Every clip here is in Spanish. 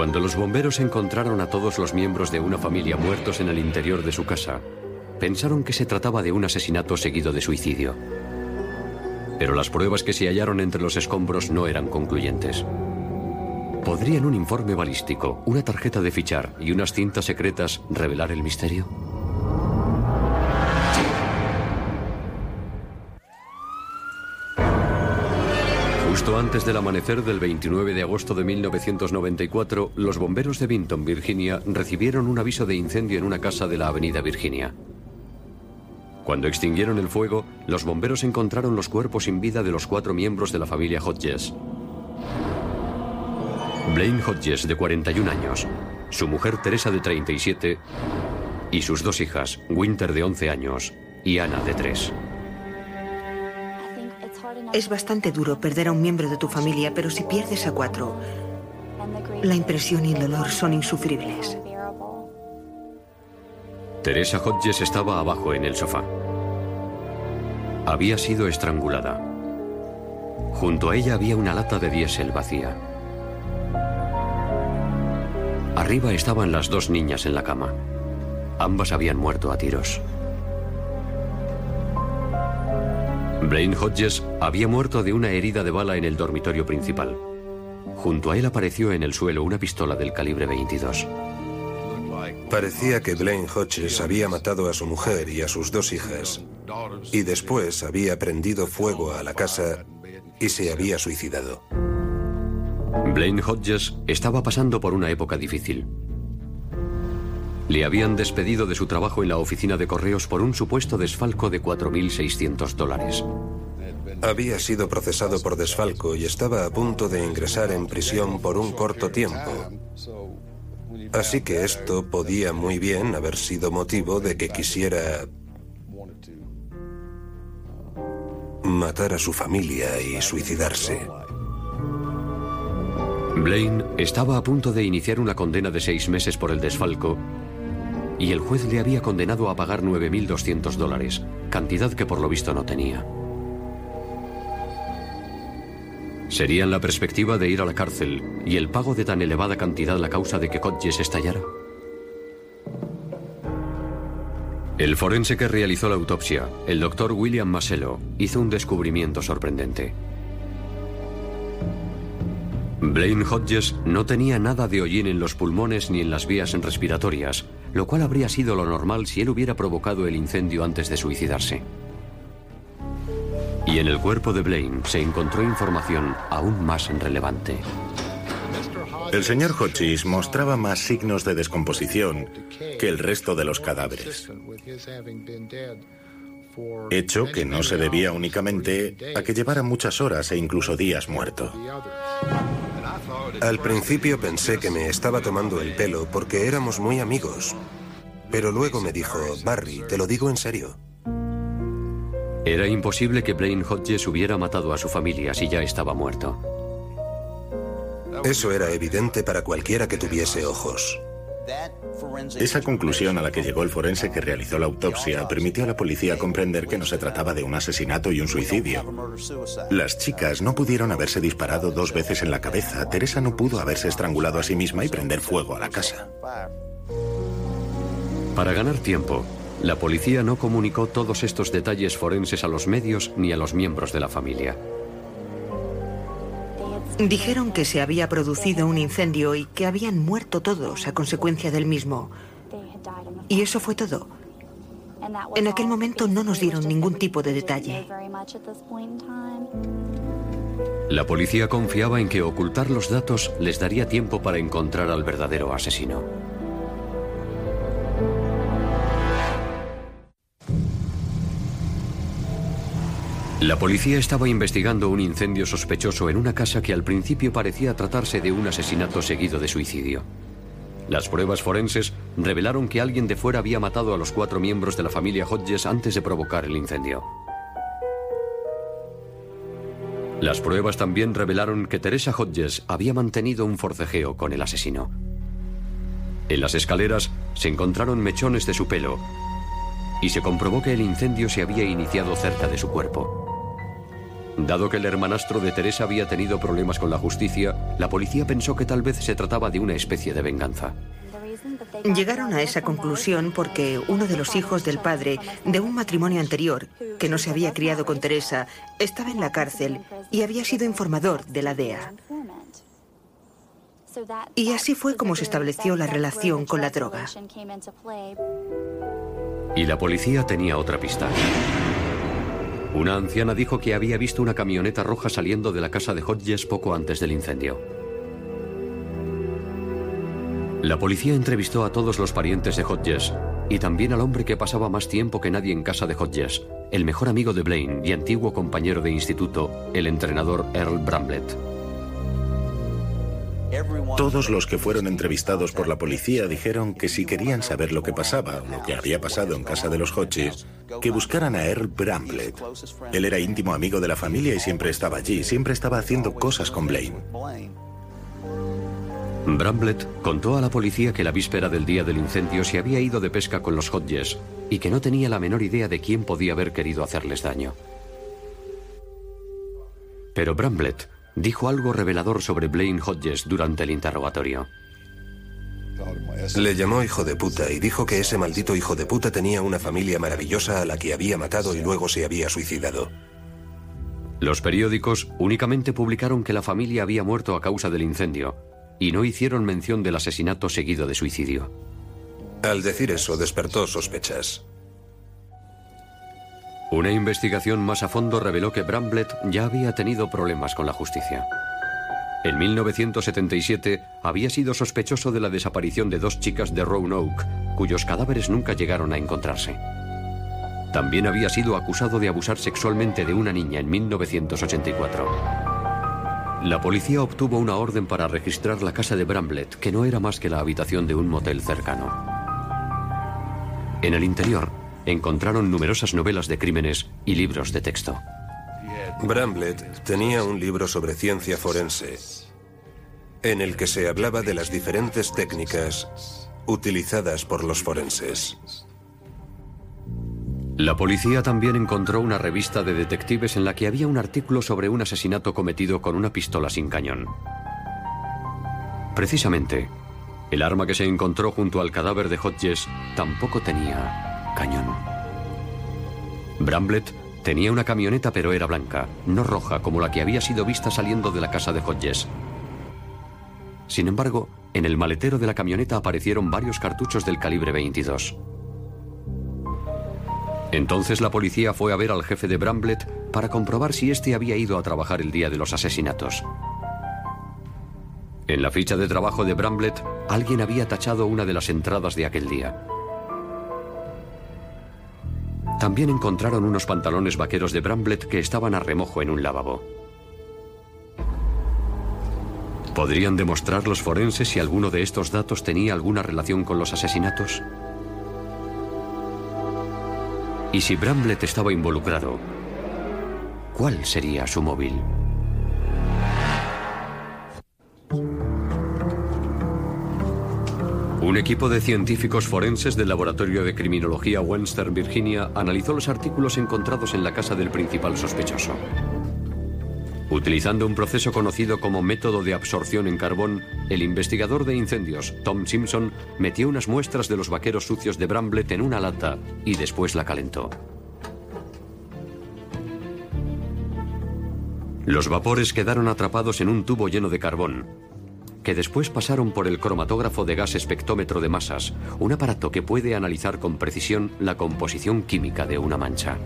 Cuando los bomberos encontraron a todos los miembros de una familia muertos en el interior de su casa, pensaron que se trataba de un asesinato seguido de suicidio. Pero las pruebas que se hallaron entre los escombros no eran concluyentes. ¿Podrían un informe balístico, una tarjeta de fichar y unas cintas secretas revelar el misterio? Justo antes del amanecer del 29 de agosto de 1994, los bomberos de Vinton, Virginia, recibieron un aviso de incendio en una casa de la Avenida Virginia. Cuando extinguieron el fuego, los bomberos encontraron los cuerpos sin vida de los cuatro miembros de la familia Hodges. Blaine Hodges, de 41 años, su mujer Teresa, de 37, y sus dos hijas, Winter, de 11 años, y Anna, de 3. Es bastante duro perder a un miembro de tu familia, pero si pierdes a cuatro, la impresión y el dolor son insufribles. Teresa Hodges estaba abajo en el sofá. Había sido estrangulada. Junto a ella había una lata de diésel vacía. Arriba estaban las dos niñas en la cama. Ambas habían muerto a tiros. Blaine Hodges había muerto de una herida de bala en el dormitorio principal. Junto a él apareció en el suelo una pistola del calibre 22. Parecía que Blaine Hodges había matado a su mujer y a sus dos hijas y después había prendido fuego a la casa y se había suicidado. Blaine Hodges estaba pasando por una época difícil. Le habían despedido de su trabajo en la oficina de correos por un supuesto desfalco de 4.600 dólares. Había sido procesado por desfalco y estaba a punto de ingresar en prisión por un corto tiempo. Así que esto podía muy bien haber sido motivo de que quisiera matar a su familia y suicidarse. Blaine estaba a punto de iniciar una condena de seis meses por el desfalco y el juez le había condenado a pagar 9.200 dólares, cantidad que por lo visto no tenía. ¿Serían la perspectiva de ir a la cárcel y el pago de tan elevada cantidad la causa de que Hodges estallara? El forense que realizó la autopsia, el doctor William Masello, hizo un descubrimiento sorprendente. Blaine Hodges no tenía nada de hollín en los pulmones ni en las vías respiratorias, lo cual habría sido lo normal si él hubiera provocado el incendio antes de suicidarse. Y en el cuerpo de Blaine se encontró información aún más relevante. El señor Hodges mostraba más signos de descomposición que el resto de los cadáveres. Hecho que no se debía únicamente a que llevara muchas horas e incluso días muerto. Al principio pensé que me estaba tomando el pelo porque éramos muy amigos. Pero luego me dijo, Barry, te lo digo en serio. Era imposible que Blaine Hodges hubiera matado a su familia si ya estaba muerto. Eso era evidente para cualquiera que tuviese ojos. Esa conclusión a la que llegó el forense que realizó la autopsia permitió a la policía comprender que no se trataba de un asesinato y un suicidio. Las chicas no pudieron haberse disparado dos veces en la cabeza. Teresa no pudo haberse estrangulado a sí misma y prender fuego a la casa. Para ganar tiempo, la policía no comunicó todos estos detalles forenses a los medios ni a los miembros de la familia. Dijeron que se había producido un incendio y que habían muerto todos a consecuencia del mismo. Y eso fue todo. En aquel momento no nos dieron ningún tipo de detalle. La policía confiaba en que ocultar los datos les daría tiempo para encontrar al verdadero asesino. La policía estaba investigando un incendio sospechoso en una casa que al principio parecía tratarse de un asesinato seguido de suicidio. Las pruebas forenses revelaron que alguien de fuera había matado a los cuatro miembros de la familia Hodges antes de provocar el incendio. Las pruebas también revelaron que Teresa Hodges había mantenido un forcejeo con el asesino. En las escaleras se encontraron mechones de su pelo y se comprobó que el incendio se había iniciado cerca de su cuerpo. Dado que el hermanastro de Teresa había tenido problemas con la justicia, la policía pensó que tal vez se trataba de una especie de venganza. Llegaron a esa conclusión porque uno de los hijos del padre de un matrimonio anterior, que no se había criado con Teresa, estaba en la cárcel y había sido informador de la DEA. Y así fue como se estableció la relación con la droga. Y la policía tenía otra pista. Una anciana dijo que había visto una camioneta roja saliendo de la casa de Hodges poco antes del incendio. La policía entrevistó a todos los parientes de Hodges y también al hombre que pasaba más tiempo que nadie en casa de Hodges, el mejor amigo de Blaine y antiguo compañero de instituto, el entrenador Earl Bramblett. Todos los que fueron entrevistados por la policía dijeron que si querían saber lo que pasaba, lo que había pasado en casa de los Hodges, que buscaran a Earl Bramblett. Él era íntimo amigo de la familia y siempre estaba allí, siempre estaba haciendo cosas con Blaine. Bramblett contó a la policía que la víspera del día del incendio se había ido de pesca con los Hodges y que no tenía la menor idea de quién podía haber querido hacerles daño. Pero Bramblett dijo algo revelador sobre Blaine Hodges durante el interrogatorio. Le llamó hijo de puta y dijo que ese maldito hijo de puta tenía una familia maravillosa a la que había matado y luego se había suicidado. Los periódicos únicamente publicaron que la familia había muerto a causa del incendio y no hicieron mención del asesinato seguido de suicidio. Al decir eso despertó sospechas. Una investigación más a fondo reveló que Bramblett ya había tenido problemas con la justicia. En 1977 había sido sospechoso de la desaparición de dos chicas de Roanoke, cuyos cadáveres nunca llegaron a encontrarse. También había sido acusado de abusar sexualmente de una niña en 1984. La policía obtuvo una orden para registrar la casa de Bramblett, que no era más que la habitación de un motel cercano. En el interior, encontraron numerosas novelas de crímenes y libros de texto. Bramblett tenía un libro sobre ciencia forense, en el que se hablaba de las diferentes técnicas utilizadas por los forenses. La policía también encontró una revista de detectives en la que había un artículo sobre un asesinato cometido con una pistola sin cañón. Precisamente, el arma que se encontró junto al cadáver de Hodges tampoco tenía cañón. Bramblett tenía una camioneta pero era blanca, no roja como la que había sido vista saliendo de la casa de Hodges. Sin embargo, en el maletero de la camioneta aparecieron varios cartuchos del calibre 22. Entonces la policía fue a ver al jefe de Bramblett para comprobar si éste había ido a trabajar el día de los asesinatos. En la ficha de trabajo de Bramblett, alguien había tachado una de las entradas de aquel día. También encontraron unos pantalones vaqueros de Bramblett que estaban a remojo en un lavabo. ¿Podrían demostrar los forenses si alguno de estos datos tenía alguna relación con los asesinatos? Y si Bramblett estaba involucrado, ¿cuál sería su móvil? Un equipo de científicos forenses del Laboratorio de Criminología Western Virginia analizó los artículos encontrados en la casa del principal sospechoso. Utilizando un proceso conocido como método de absorción en carbón, el investigador de incendios, Tom Simpson, metió unas muestras de los vaqueros sucios de Bramblett en una lata y después la calentó. Los vapores quedaron atrapados en un tubo lleno de carbón, que después pasaron por el cromatógrafo de gas espectrómetro de masas, un aparato que puede analizar con precisión la composición química de una mancha.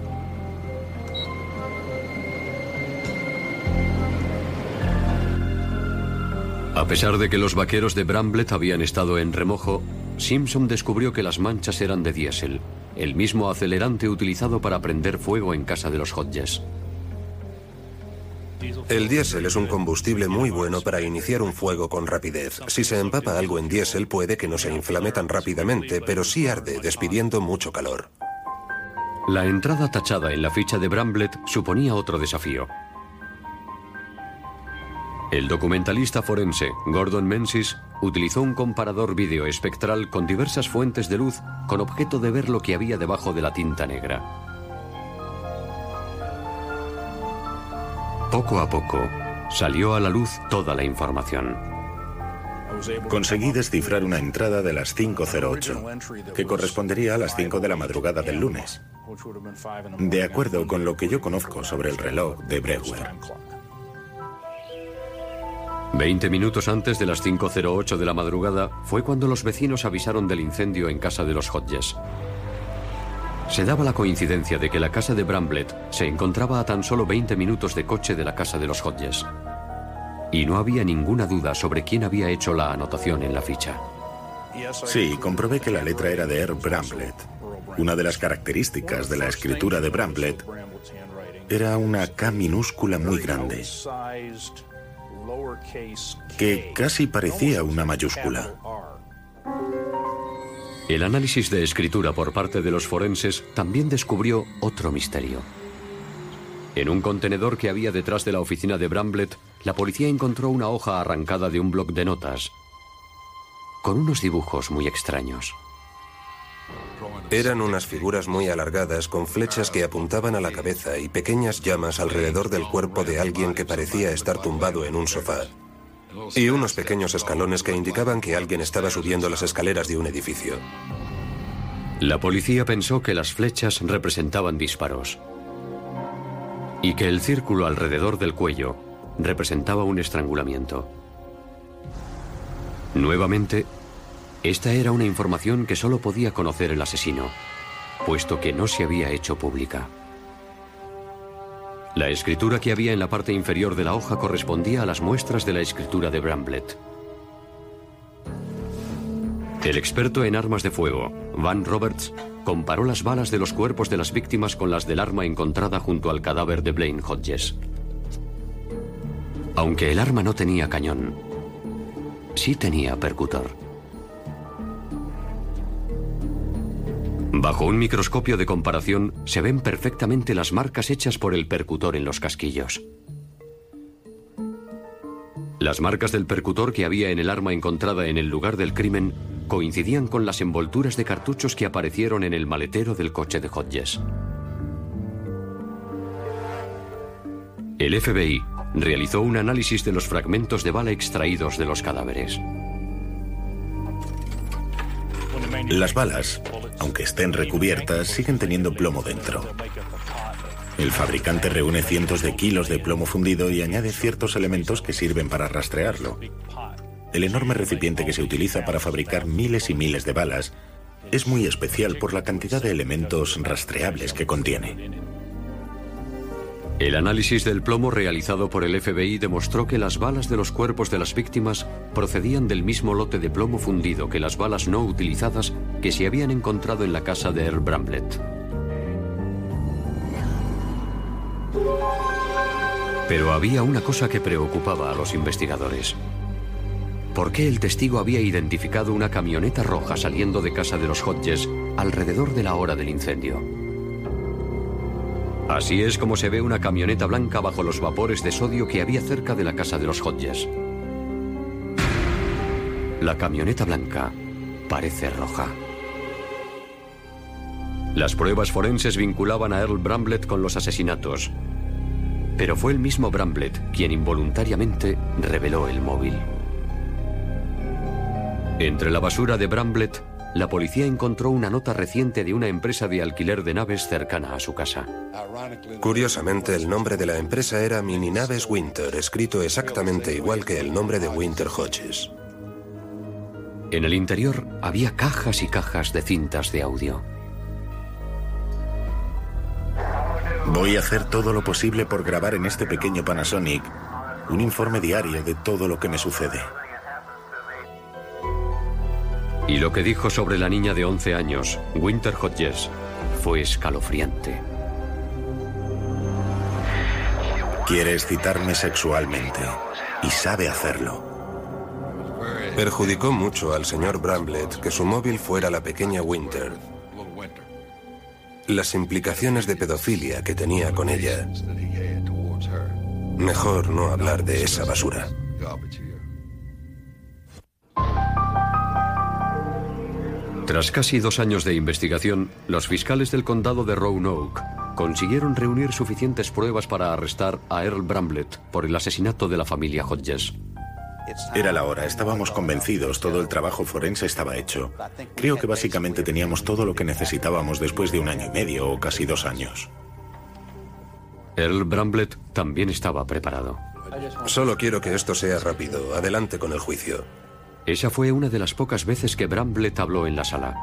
A pesar de que los vaqueros de Bramblett habían estado en remojo, Simpson descubrió que las manchas eran de diésel, el mismo acelerante utilizado para prender fuego en casa de los Hodges. El diésel es un combustible muy bueno para iniciar un fuego con rapidez. Si se empapa algo en diésel puede que no se inflame tan rápidamente, pero sí arde, despidiendo mucho calor. La entrada tachada en la ficha de Bramblett suponía otro desafío. El documentalista forense Gordon Menzies utilizó un comparador vídeo espectral con diversas fuentes de luz con objeto de ver lo que había debajo de la tinta negra. Poco a poco, salió a la luz toda la información. Conseguí descifrar una entrada de las 5.08, que correspondería a las 5 de la madrugada del lunes, de acuerdo con lo que yo conozco sobre el reloj de Brewer. Veinte minutos antes de las 5.08 de la madrugada fue cuando los vecinos avisaron del incendio en casa de los Hodges. Se daba la coincidencia de que la casa de Bramblett se encontraba a tan solo 20 minutos de coche de la casa de los Hodges. Y no había ninguna duda sobre quién había hecho la anotación en la ficha. Sí, comprobé que la letra era de Herb Bramblett. Una de las características de la escritura de Bramblett era una K minúscula muy grande, que casi parecía una mayúscula. El análisis de escritura por parte de los forenses también descubrió otro misterio. En un contenedor que había detrás de la oficina de Bramblett, la policía encontró una hoja arrancada de un bloc de notas, con unos dibujos muy extraños. Eran unas figuras muy alargadas con flechas que apuntaban a la cabeza y pequeñas llamas alrededor del cuerpo de alguien que parecía estar tumbado en un sofá. Y unos pequeños escalones que indicaban que alguien estaba subiendo las escaleras de un edificio. La policía pensó que las flechas representaban disparos y que el círculo alrededor del cuello representaba un estrangulamiento. Nuevamente, esta era una información que solo podía conocer el asesino, puesto que no se había hecho pública. La escritura que había en la parte inferior de la hoja correspondía a las muestras de la escritura de Bramblett. El experto en armas de fuego, Van Roberts, comparó las balas de los cuerpos de las víctimas con las del arma encontrada junto al cadáver de Blaine Hodges. Aunque el arma no tenía cañón, sí tenía percutor. Bajo un microscopio de comparación se ven perfectamente las marcas hechas por el percutor en los casquillos. Las marcas del percutor que había en el arma encontrada en el lugar del crimen coincidían con las envolturas de cartuchos que aparecieron en el maletero del coche de Hodges. El FBI realizó un análisis de los fragmentos de bala extraídos de los cadáveres. Las balas, aunque estén recubiertas, siguen teniendo plomo dentro. El fabricante reúne cientos de kilos de plomo fundido y añade ciertos elementos que sirven para rastrearlo. El enorme recipiente que se utiliza para fabricar miles y miles de balas es muy especial por la cantidad de elementos rastreables que contiene. El análisis del plomo realizado por el FBI demostró que las balas de los cuerpos de las víctimas procedían del mismo lote de plomo fundido que las balas no utilizadas que se habían encontrado en la casa de Earl Bramblett. Pero había una cosa que preocupaba a los investigadores. ¿Por qué el testigo había identificado una camioneta roja saliendo de casa de los Hodges alrededor de la hora del incendio? Así es como se ve una camioneta blanca bajo los vapores de sodio que había cerca de la casa de los Hodges. La camioneta blanca parece roja. Las pruebas forenses vinculaban a Earl Bramblett con los asesinatos, pero fue el mismo Bramblett quien involuntariamente reveló el móvil. Entre la basura de Bramblett la policía encontró una nota reciente de una empresa de alquiler de naves cercana a su casa. Curiosamente, el nombre de la empresa era Mini Naves Winter, escrito exactamente igual que el nombre de Winter Hodges. En el interior había cajas y cajas de cintas de audio. Voy a hacer todo lo posible por grabar en este pequeño Panasonic un informe diario de todo lo que me sucede. Y lo que dijo sobre la niña de 11 años, Winter Hodges, fue escalofriante. Quiere excitarme sexualmente y sabe hacerlo. Perjudicó mucho al señor Bramblett que su móvil fuera la pequeña Winter. Las implicaciones de pedofilia que tenía con ella. Mejor no hablar de esa basura. Tras casi dos años de investigación, los fiscales del condado de Roanoke consiguieron reunir suficientes pruebas para arrestar a Earl Bramblett por el asesinato de la familia Hodges. Era la hora, estábamos convencidos, todo el trabajo forense estaba hecho. Creo que básicamente teníamos todo lo que necesitábamos después de un año y medio o casi dos años. Earl Bramblett también estaba preparado. Solo quiero que esto sea rápido. Adelante con el juicio. Esa fue una de las pocas veces que Bramblett habló en la sala.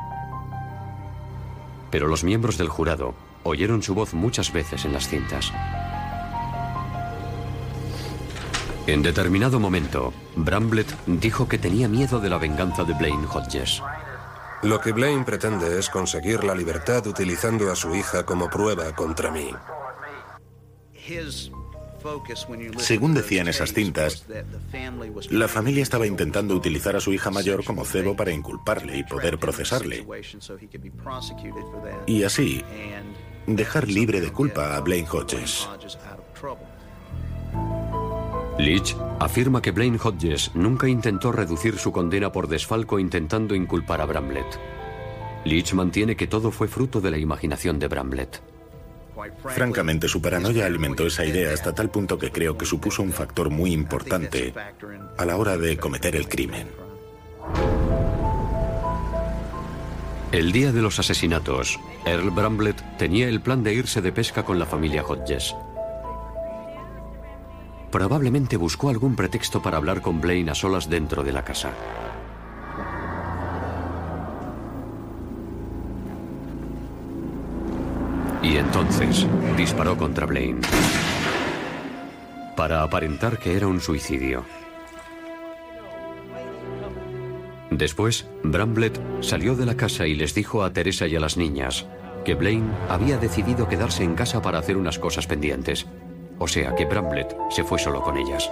Pero los miembros del jurado oyeron su voz muchas veces en las cintas. En determinado momento, Bramblett dijo que tenía miedo de la venganza de Blaine Hodges. Lo que Blaine pretende es conseguir la libertad utilizando a su hija como prueba contra mí. Según decían esas cintas, la familia estaba intentando utilizar a su hija mayor como cebo para inculparle y poder procesarle. Y así, dejar libre de culpa a Blaine Hodges. Leach afirma que Blaine Hodges nunca intentó reducir su condena por desfalco intentando inculpar a Bramblett. Leach mantiene que todo fue fruto de la imaginación de Bramblett. Francamente, su paranoia alimentó esa idea hasta tal punto que creo que supuso un factor muy importante a la hora de cometer el crimen. El día de los asesinatos, Earl Bramblett tenía el plan de irse de pesca con la familia Hodges. Probablemente buscó algún pretexto para hablar con Blaine a solas dentro de la casa. Y entonces disparó contra Blaine. Para aparentar que era un suicidio. Después, Bramblett salió de la casa y les dijo a Teresa y a las niñas que Blaine había decidido quedarse en casa para hacer unas cosas pendientes. O sea que Bramblett se fue solo con ellas.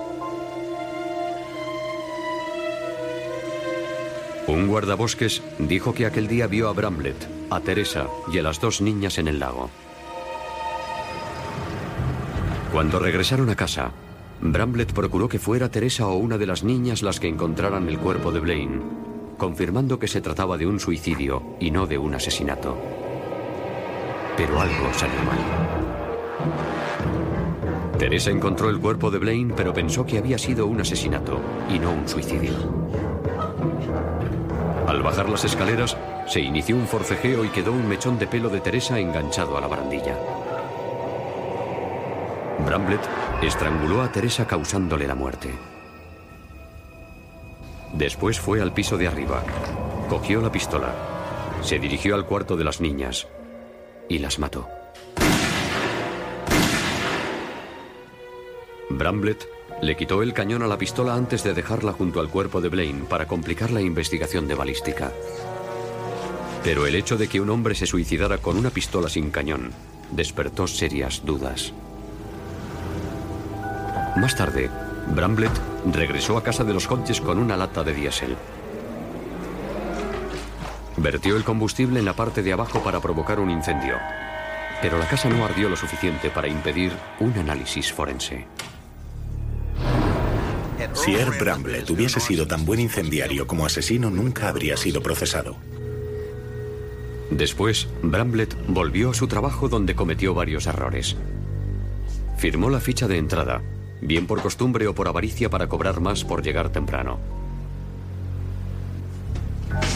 Un guardabosques dijo que aquel día vio a Bramblett, a Teresa y a las dos niñas en el lago. Cuando regresaron a casa, Bramblett procuró que fuera Teresa o una de las niñas las que encontraran el cuerpo de Blaine, confirmando que se trataba de un suicidio y no de un asesinato. Pero algo salió mal. Teresa encontró el cuerpo de Blaine, pero pensó que había sido un asesinato y no un suicidio. Al bajar las escaleras, se inició un forcejeo y quedó un mechón de pelo de Teresa enganchado a la barandilla. Bramblett estranguló a Teresa causándole la muerte. Después fue al piso de arriba, cogió la pistola, se dirigió al cuarto de las niñas y las mató. Bramblett le quitó el cañón a la pistola antes de dejarla junto al cuerpo de Blaine para complicar la investigación de balística. Pero el hecho de que un hombre se suicidara con una pistola sin cañón despertó serias dudas. Más tarde, Bramblett regresó a casa de los Hodges con una lata de diésel. Vertió el combustible en la parte de abajo para provocar un incendio, pero la casa no ardió lo suficiente para impedir un análisis forense. Si Earl Bramblett hubiese sido tan buen incendiario como asesino, nunca habría sido procesado. Después, Bramblett volvió a su trabajo donde cometió varios errores. Firmó la ficha de entrada, bien por costumbre o por avaricia para cobrar más por llegar temprano.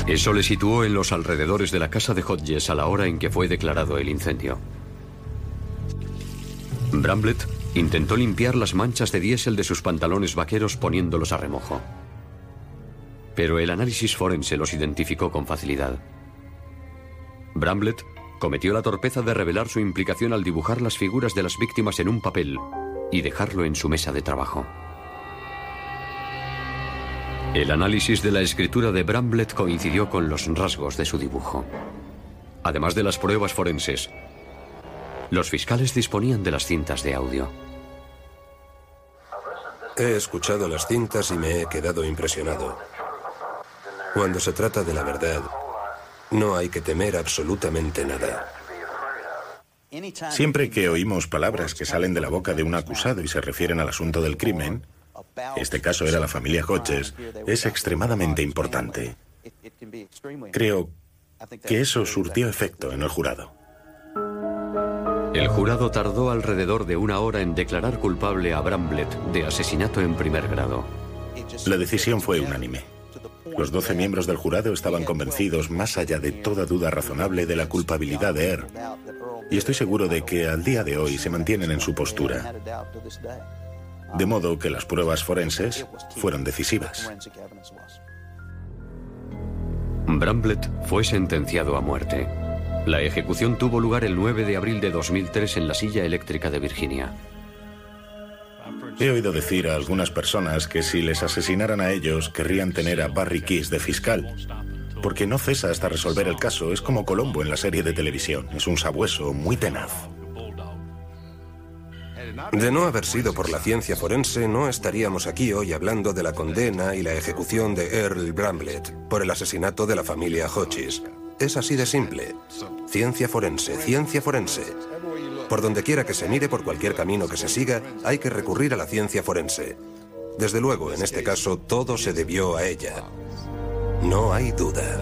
Eso le situó en los alrededores de la casa de Hodges a la hora en que fue declarado el incendio. Bramblett intentó limpiar las manchas de diésel de sus pantalones vaqueros poniéndolos a remojo. Pero el análisis forense los identificó con facilidad. Bramblett cometió la torpeza de revelar su implicación al dibujar las figuras de las víctimas en un papel y dejarlo en su mesa de trabajo. El análisis de la escritura de Bramblett coincidió con los rasgos de su dibujo. Además de las pruebas forenses, los fiscales disponían de las cintas de audio. He escuchado las cintas y me he quedado impresionado. Cuando se trata de la verdad, no hay que temer absolutamente nada. Siempre que oímos palabras que salen de la boca de un acusado y se refieren al asunto del crimen, este caso era la familia Hodges, es extremadamente importante. Creo que eso surtió efecto en el jurado. El jurado tardó alrededor de una hora en declarar culpable a Bramblett de asesinato en primer grado. La decisión fue unánime. Los doce miembros del jurado estaban convencidos, más allá de toda duda razonable, de la culpabilidad de Earl. Y estoy seguro de que al día de hoy se mantienen en su postura. De modo que las pruebas forenses fueron decisivas. Bramblett fue sentenciado a muerte. La ejecución tuvo lugar el 9 de abril de 2003 en la silla eléctrica de Virginia. He oído decir a algunas personas que si les asesinaran a ellos querrían tener a Barry Keys de fiscal, porque no cesa hasta resolver el caso, es como Colombo en la serie de televisión, es un sabueso muy tenaz. De no haber sido por la ciencia forense, no estaríamos aquí hoy hablando de la condena y la ejecución de Earl Bramblett por el asesinato de la familia Hodges. Es así de simple. Ciencia forense, ciencia forense. Por donde quiera que se mire, por cualquier camino que se siga, hay que recurrir a la ciencia forense. Desde luego, en este caso, todo se debió a ella. No hay duda.